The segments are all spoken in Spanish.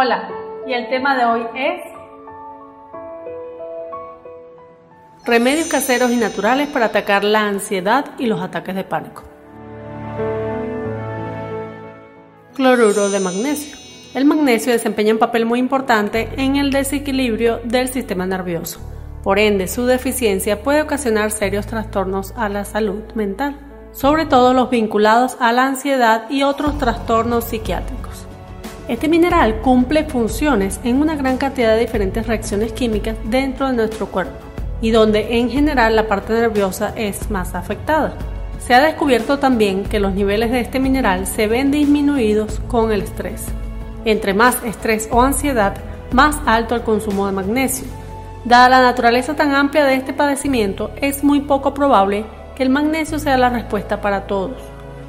Hola, y el tema de hoy es remedios caseros y naturales para atacar la ansiedad y los ataques de pánico. Cloruro de magnesio. El magnesio desempeña un papel muy importante en el desequilibrio del sistema nervioso. Por ende, su deficiencia puede ocasionar serios trastornos a la salud mental, sobre todo los vinculados a la ansiedad y otros trastornos psiquiátricos. Este mineral cumple funciones en una gran cantidad de diferentes reacciones químicas dentro de nuestro cuerpo y donde en general la parte nerviosa es más afectada. Se ha descubierto también que los niveles de este mineral se ven disminuidos con el estrés. Entre más estrés o ansiedad, más alto el consumo de magnesio. Dada la naturaleza tan amplia de este padecimiento, es muy poco probable que el magnesio sea la respuesta para todos.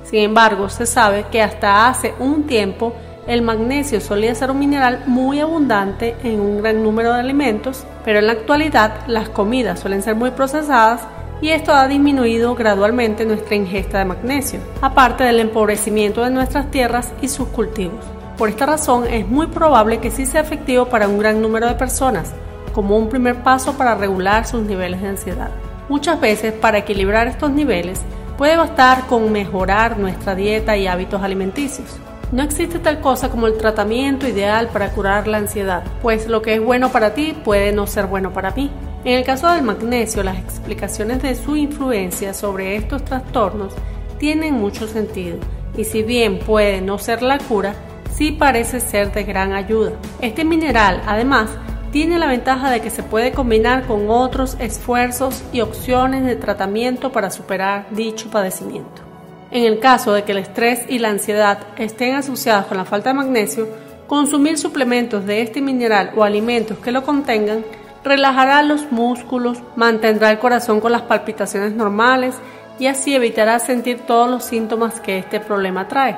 Sin embargo, se sabe que hasta hace un tiempo el magnesio solía ser un mineral muy abundante en un gran número de alimentos, pero en la actualidad las comidas suelen ser muy procesadas y esto ha disminuido gradualmente nuestra ingesta de magnesio, aparte del empobrecimiento de nuestras tierras y sus cultivos. Por esta razón es muy probable que sí sea efectivo para un gran número de personas, como un primer paso para regular sus niveles de ansiedad. Muchas veces para equilibrar estos niveles puede bastar con mejorar nuestra dieta y hábitos alimenticios. No existe tal cosa como el tratamiento ideal para curar la ansiedad, pues lo que es bueno para ti puede no ser bueno para mí. En el caso del magnesio, las explicaciones de su influencia sobre estos trastornos tienen mucho sentido, y si bien puede no ser la cura, sí parece ser de gran ayuda. Este mineral, además, tiene la ventaja de que se puede combinar con otros esfuerzos y opciones de tratamiento para superar dicho padecimiento. En el caso de que el estrés y la ansiedad estén asociados con la falta de magnesio, consumir suplementos de este mineral o alimentos que lo contengan relajará los músculos, mantendrá el corazón con las palpitaciones normales y así evitará sentir todos los síntomas que este problema trae.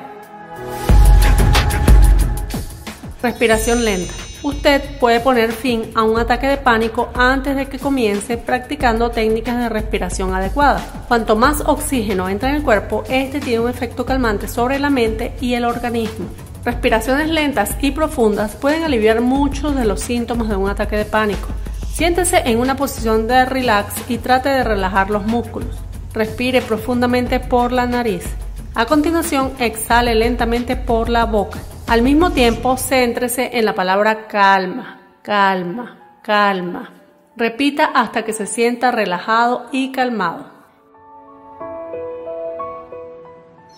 Respiración lenta. Usted puede poner fin a un ataque de pánico antes de que comience practicando técnicas de respiración adecuada. Cuanto más oxígeno entra en el cuerpo, este tiene un efecto calmante sobre la mente y el organismo. Respiraciones lentas y profundas pueden aliviar muchos de los síntomas de un ataque de pánico. Siéntese en una posición de relax y trate de relajar los músculos. Respire profundamente por la nariz. A continuación, exhale lentamente por la boca. Al mismo tiempo, céntrese en la palabra calma, calma, calma. Repita hasta que se sienta relajado y calmado.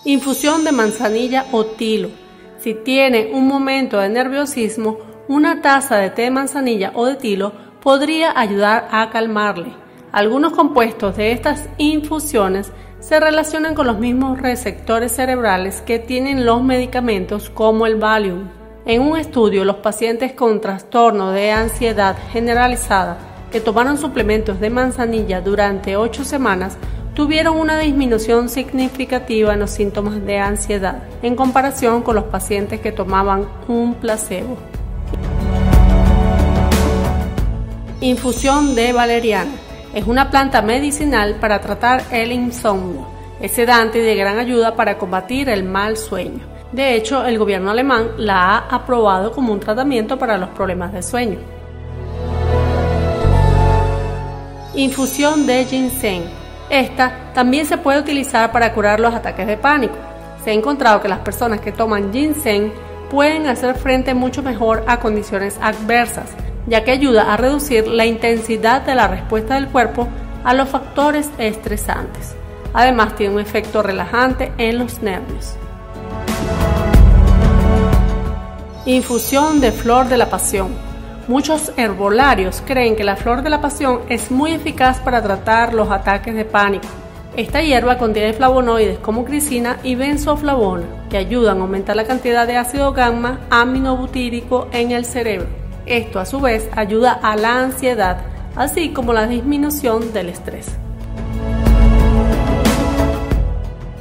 Infusión de manzanilla o tilo. Si tiene un momento de nerviosismo, una taza de té de manzanilla o de tilo podría ayudar a calmarle. Algunos compuestos de estas infusiones se relacionan con los mismos receptores cerebrales que tienen los medicamentos como el Valium. En un estudio, los pacientes con trastorno de ansiedad generalizada que tomaron suplementos de manzanilla durante 8 semanas tuvieron una disminución significativa en los síntomas de ansiedad en comparación con los pacientes que tomaban un placebo. Infusión de valeriana es una planta medicinal para tratar el insomnio. Es sedante y de gran ayuda para combatir el mal sueño. De hecho, el gobierno alemán la ha aprobado como un tratamiento para los problemas de sueño. Infusión de ginseng. Esta también se puede utilizar para curar los ataques de pánico. Se ha encontrado que las personas que toman ginseng pueden hacer frente mucho mejor a condiciones adversas, ya que ayuda a reducir la intensidad de la respuesta del cuerpo a los factores estresantes. Además tiene un efecto relajante en los nervios. Infusión de flor de la pasión. Muchos herbolarios creen que la flor de la pasión es muy eficaz para tratar los ataques de pánico. Esta hierba contiene flavonoides como crisina y benzoflavona, que ayudan a aumentar la cantidad de ácido gamma aminobutírico en el cerebro. Esto a su vez ayuda a la ansiedad, así como la disminución del estrés.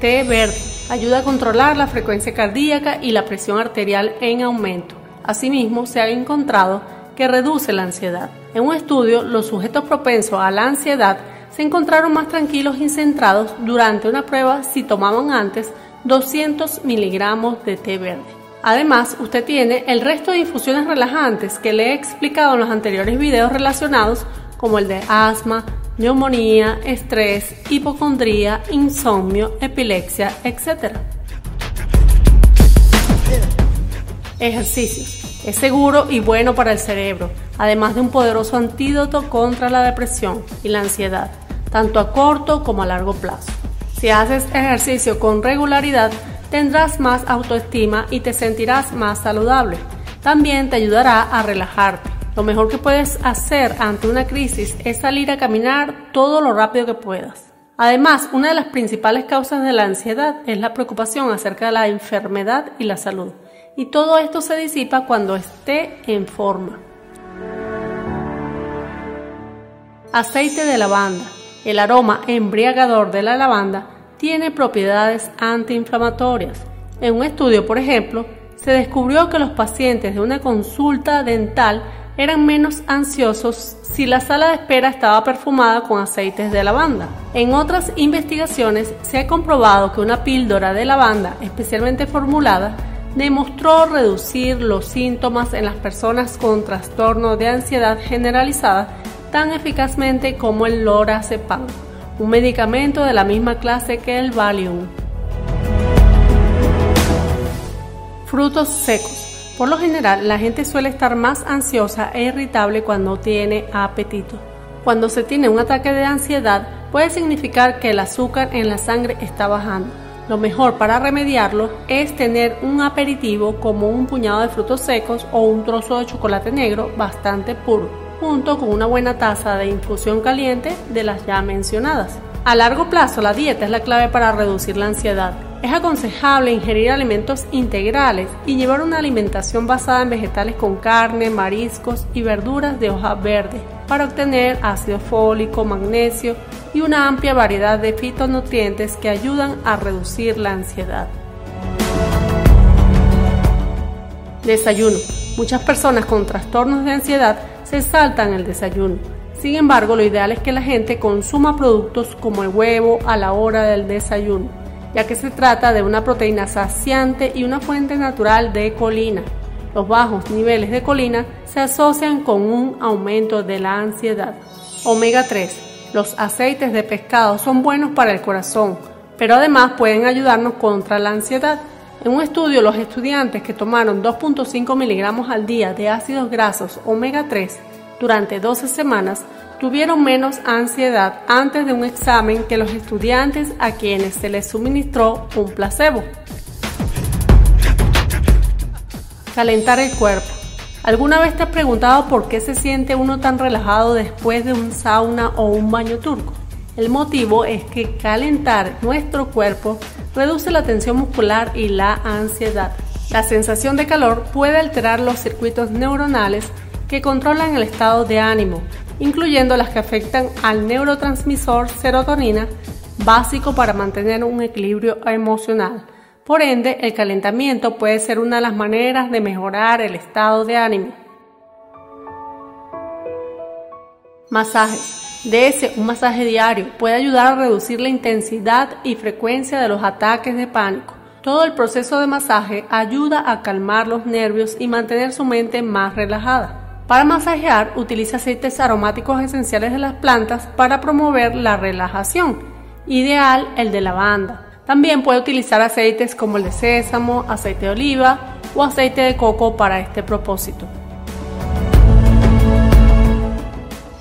Té verde ayuda a controlar la frecuencia cardíaca y la presión arterial en aumento. Asimismo, se ha encontrado que reduce la ansiedad. En un estudio, los sujetos propensos a la ansiedad se encontraron más tranquilos y centrados durante una prueba si tomaban antes 200 miligramos de té verde. Además, usted tiene el resto de infusiones relajantes que le he explicado en los anteriores videos relacionados como el de asma, neumonía, estrés, hipocondría, insomnio, epilepsia, etc. Ejercicios. Es seguro y bueno para el cerebro, además de un poderoso antídoto contra la depresión y la ansiedad, tanto a corto como a largo plazo. Si haces ejercicio con regularidad, tendrás más autoestima y te sentirás más saludable. También te ayudará a relajarte. Lo mejor que puedes hacer ante una crisis es salir a caminar todo lo rápido que puedas. Además, una de las principales causas de la ansiedad es la preocupación acerca de la enfermedad y la salud. Y todo esto se disipa cuando esté en forma. Aceite de lavanda. El aroma embriagador de la lavanda tiene propiedades antiinflamatorias. En un estudio, por ejemplo, se descubrió que los pacientes de una consulta dental eran menos ansiosos si la sala de espera estaba perfumada con aceites de lavanda. En otras investigaciones se ha comprobado que una píldora de lavanda especialmente formulada demostró reducir los síntomas en las personas con trastorno de ansiedad generalizada tan eficazmente como el lorazepam un medicamento de la misma clase que el Valium. Frutos secos. Por lo general, la gente suele estar más ansiosa e irritable cuando tiene apetito. Cuando se tiene un ataque de ansiedad, puede significar que el azúcar en la sangre está bajando. Lo mejor para remediarlo es tener un aperitivo como un puñado de frutos secos o un trozo de chocolate negro bastante puro junto con una buena taza de infusión caliente de las ya mencionadas. A largo plazo, la dieta es la clave para reducir la ansiedad. Es aconsejable ingerir alimentos integrales y llevar una alimentación basada en vegetales con carne, mariscos y verduras de hoja verde para obtener ácido fólico, magnesio y una amplia variedad de fitonutrientes que ayudan a reducir la ansiedad. Desayuno. Muchas personas con trastornos de ansiedad se saltan el desayuno. Sin embargo, lo ideal es que la gente consuma productos como el huevo a la hora del desayuno, ya que se trata de una proteína saciante y una fuente natural de colina. Los bajos niveles de colina se asocian con un aumento de la ansiedad. Omega 3. Los aceites de pescado son buenos para el corazón, pero además pueden ayudarnos contra la ansiedad. En un estudio, los estudiantes que tomaron 2.5 miligramos al día de ácidos grasos omega 3 durante 12 semanas tuvieron menos ansiedad antes de un examen que los estudiantes a quienes se les suministró un placebo. Calentar el cuerpo. ¿Alguna vez te has preguntado por qué se siente uno tan relajado después de un sauna o un baño turco? El motivo es que calentar nuestro cuerpo reduce la tensión muscular y la ansiedad. La sensación de calor puede alterar los circuitos neuronales que controlan el estado de ánimo, incluyendo las que afectan al neurotransmisor serotonina, básico para mantener un equilibrio emocional. Por ende, el calentamiento puede ser una de las maneras de mejorar el estado de ánimo. Masajes. De ese, un masaje diario puede ayudar a reducir la intensidad y frecuencia de los ataques de pánico. Todo el proceso de masaje ayuda a calmar los nervios y mantener su mente más relajada. Para masajear, utiliza aceites aromáticos esenciales de las plantas para promover la relajación. Ideal el de lavanda. También puede utilizar aceites como el de sésamo, aceite de oliva o aceite de coco para este propósito.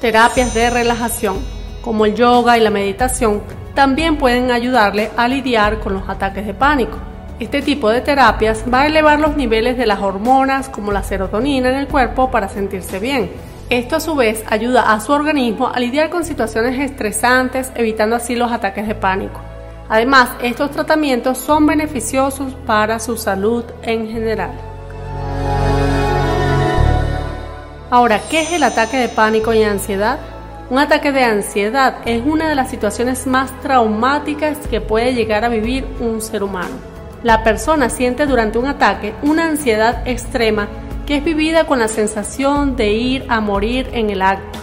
Terapias de relajación, como el yoga y la meditación, también pueden ayudarle a lidiar con los ataques de pánico. Este tipo de terapias va a elevar los niveles de las hormonas como la serotonina en el cuerpo para sentirse bien. Esto a su vez ayuda a su organismo a lidiar con situaciones estresantes, evitando así los ataques de pánico. Además, estos tratamientos son beneficiosos para su salud en general. Ahora, ¿qué es el ataque de pánico y ansiedad? Un ataque de ansiedad es una de las situaciones más traumáticas que puede llegar a vivir un ser humano. La persona siente durante un ataque una ansiedad extrema que es vivida con la sensación de ir a morir en el acto.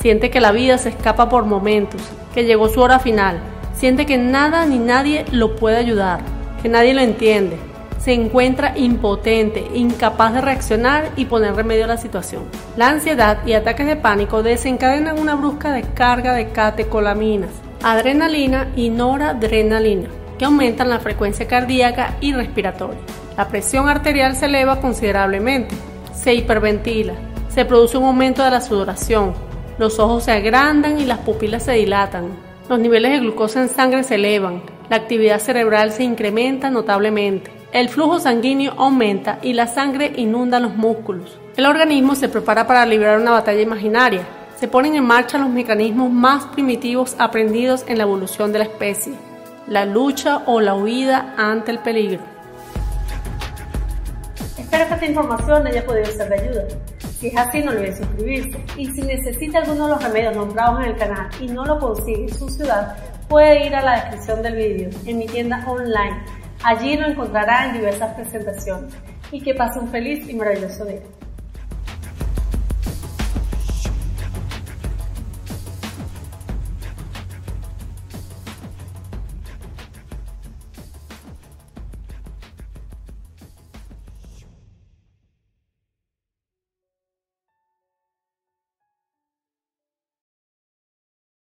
Siente que la vida se escapa por momentos, que llegó su hora final. Siente que nada ni nadie lo puede ayudar, que nadie lo entiende. Se encuentra impotente, incapaz de reaccionar y poner remedio a la situación. La ansiedad y ataques de pánico desencadenan una brusca descarga de catecolaminas, adrenalina y noradrenalina, que aumentan la frecuencia cardíaca y respiratoria. La presión arterial se eleva considerablemente, se hiperventila, se produce un aumento de la sudoración, los ojos se agrandan y las pupilas se dilatan, los niveles de glucosa en sangre se elevan, la actividad cerebral se incrementa notablemente, el flujo sanguíneo aumenta y la sangre inunda los músculos. El organismo se prepara para librar una batalla imaginaria. Se ponen en marcha los mecanismos más primitivos aprendidos en la evolución de la especie, la lucha o la huida ante el peligro. Espero que esta información haya podido ser de ayuda. Si es así, no olvide suscribirse. Y si necesita alguno de los remedios nombrados en el canal y no lo consigue en su ciudad, puede ir a la descripción del vídeo en mi tienda online. Allí lo encontrará en diversas presentaciones. Y que pase un feliz y maravilloso día.